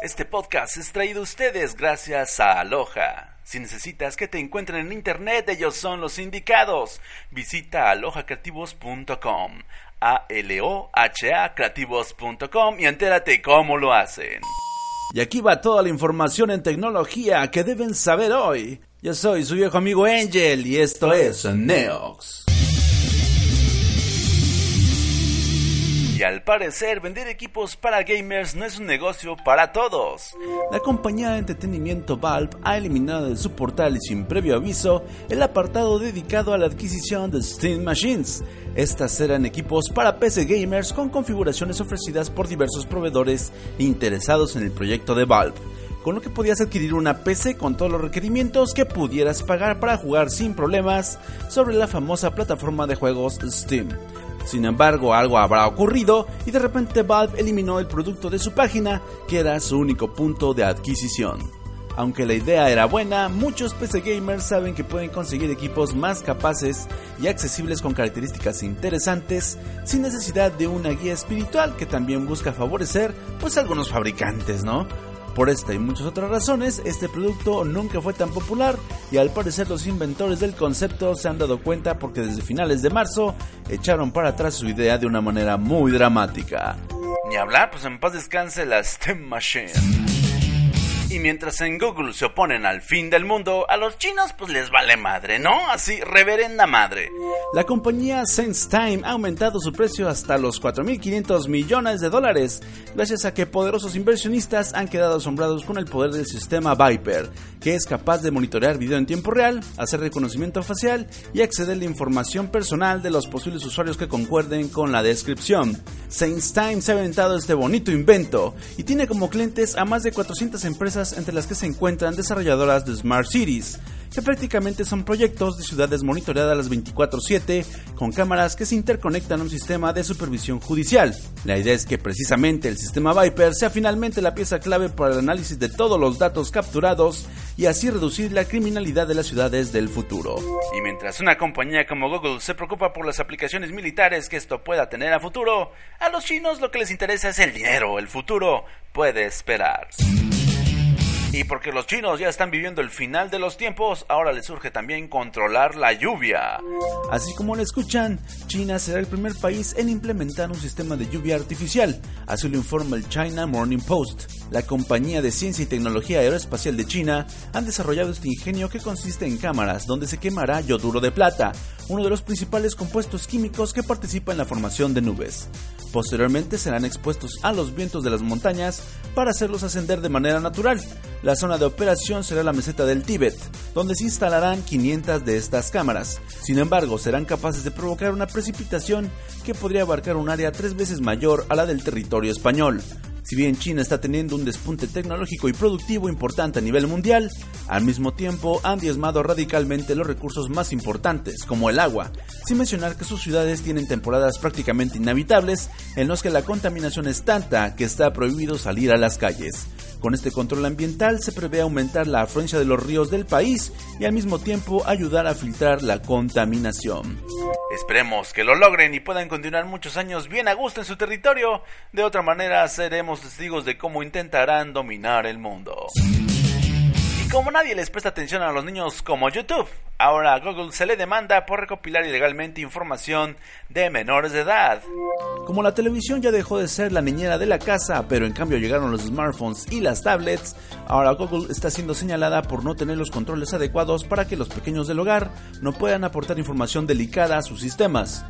Este podcast es traído a ustedes gracias a Aloha. Si necesitas que te encuentren en internet, ellos son los indicados. Visita alohacreativos.com, a l o h a creativos.com y entérate cómo lo hacen. Y aquí va toda la información en tecnología que deben saber hoy. Yo soy su viejo amigo Angel y esto es Neox. Y al parecer, vender equipos para gamers no es un negocio para todos. La compañía de entretenimiento Valve ha eliminado de su portal y sin previo aviso el apartado dedicado a la adquisición de Steam Machines. Estas eran equipos para PC gamers con configuraciones ofrecidas por diversos proveedores interesados en el proyecto de Valve con lo que podías adquirir una PC con todos los requerimientos que pudieras pagar para jugar sin problemas sobre la famosa plataforma de juegos Steam. Sin embargo, algo habrá ocurrido y de repente Valve eliminó el producto de su página, que era su único punto de adquisición. Aunque la idea era buena, muchos PC gamers saben que pueden conseguir equipos más capaces y accesibles con características interesantes sin necesidad de una guía espiritual que también busca favorecer pues algunos fabricantes, ¿no? Por esta y muchas otras razones, este producto nunca fue tan popular y al parecer los inventores del concepto se han dado cuenta porque desde finales de marzo echaron para atrás su idea de una manera muy dramática. Ni hablar, pues en paz descanse la STEM Machine. Y mientras en Google se oponen al fin del mundo, a los chinos pues les vale madre, ¿no? Así, reverenda madre. La compañía SenseTime ha aumentado su precio hasta los 4.500 millones de dólares, gracias a que poderosos inversionistas han quedado asombrados con el poder del sistema Viper, que es capaz de monitorear video en tiempo real, hacer reconocimiento facial y acceder a la información personal de los posibles usuarios que concuerden con la descripción. SenseTime se ha inventado este bonito invento y tiene como clientes a más de 400 empresas entre las que se encuentran desarrolladoras de Smart Cities, que prácticamente son proyectos de ciudades monitoreadas las 24/7 con cámaras que se interconectan a un sistema de supervisión judicial. La idea es que precisamente el sistema Viper sea finalmente la pieza clave para el análisis de todos los datos capturados y así reducir la criminalidad de las ciudades del futuro. Y mientras una compañía como Google se preocupa por las aplicaciones militares que esto pueda tener a futuro, a los chinos lo que les interesa es el dinero, el futuro puede esperar. Y porque los chinos ya están viviendo el final de los tiempos, ahora les surge también controlar la lluvia. Así como lo escuchan, China será el primer país en implementar un sistema de lluvia artificial, así lo informa el China Morning Post. La compañía de ciencia y tecnología aeroespacial de China han desarrollado este ingenio que consiste en cámaras donde se quemará yoduro de plata, uno de los principales compuestos químicos que participa en la formación de nubes. Posteriormente serán expuestos a los vientos de las montañas para hacerlos ascender de manera natural. La zona de operación será la meseta del Tíbet, donde se instalarán 500 de estas cámaras. Sin embargo, serán capaces de provocar una precipitación que podría abarcar un área tres veces mayor a la del territorio español. Si bien China está teniendo un despunte tecnológico y productivo importante a nivel mundial, al mismo tiempo han diezmado radicalmente los recursos más importantes, como el agua, sin mencionar que sus ciudades tienen temporadas prácticamente inhabitables en los que la contaminación es tanta que está prohibido salir a las calles. Con este control ambiental se prevé aumentar la afluencia de los ríos del país y al mismo tiempo ayudar a filtrar la contaminación. Esperemos que lo logren y puedan continuar muchos años bien a gusto en su territorio. De otra manera seremos testigos de cómo intentarán dominar el mundo. Y como nadie les presta atención a los niños como YouTube, ahora a Google se le demanda por recopilar ilegalmente información de menores de edad. Como la televisión ya dejó de ser la niñera de la casa, pero en cambio llegaron los smartphones y las tablets, ahora Google está siendo señalada por no tener los controles adecuados para que los pequeños del hogar no puedan aportar información delicada a sus sistemas.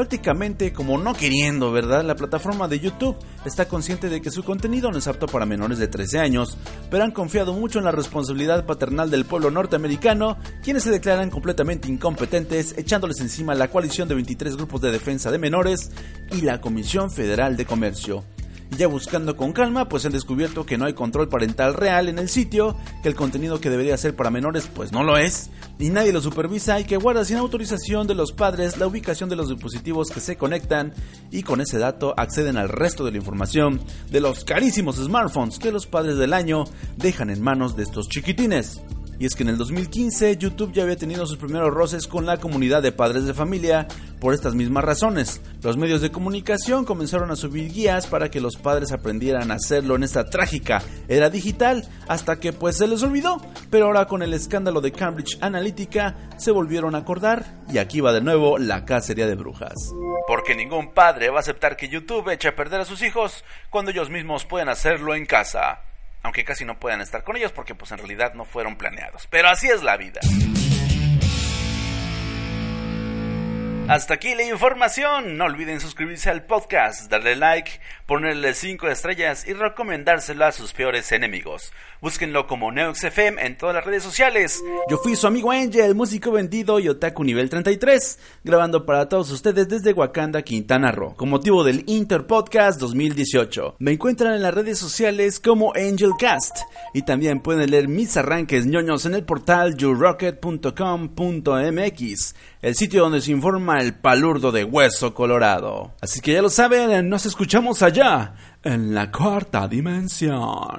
Prácticamente como no queriendo, ¿verdad? La plataforma de YouTube está consciente de que su contenido no es apto para menores de 13 años, pero han confiado mucho en la responsabilidad paternal del pueblo norteamericano, quienes se declaran completamente incompetentes, echándoles encima la coalición de 23 grupos de defensa de menores y la Comisión Federal de Comercio. Ya buscando con calma, pues han descubierto que no hay control parental real en el sitio, que el contenido que debería ser para menores pues no lo es, y nadie lo supervisa y que guarda sin autorización de los padres la ubicación de los dispositivos que se conectan y con ese dato acceden al resto de la información de los carísimos smartphones que los padres del año dejan en manos de estos chiquitines. Y es que en el 2015 YouTube ya había tenido sus primeros roces con la comunidad de padres de familia por estas mismas razones. Los medios de comunicación comenzaron a subir guías para que los padres aprendieran a hacerlo en esta trágica era digital hasta que pues se les olvidó. Pero ahora con el escándalo de Cambridge Analytica se volvieron a acordar y aquí va de nuevo la cacería de brujas. Porque ningún padre va a aceptar que YouTube eche a perder a sus hijos cuando ellos mismos pueden hacerlo en casa aunque casi no puedan estar con ellos porque pues en realidad no fueron planeados. Pero así es la vida. Hasta aquí la información. No olviden suscribirse al podcast, darle like, ponerle 5 estrellas y recomendárselo a sus peores enemigos. Búsquenlo como NeoxFM en todas las redes sociales. Yo fui su amigo Angel, músico vendido y otaku nivel 33, grabando para todos ustedes desde Wakanda, Quintana Roo, con motivo del Inter Podcast 2018. Me encuentran en las redes sociales como AngelCast y también pueden leer mis arranques ñoños en el portal yourocket.com.mx el sitio donde se informa el palurdo de hueso colorado. Así que ya lo saben, nos escuchamos allá, en la cuarta dimensión.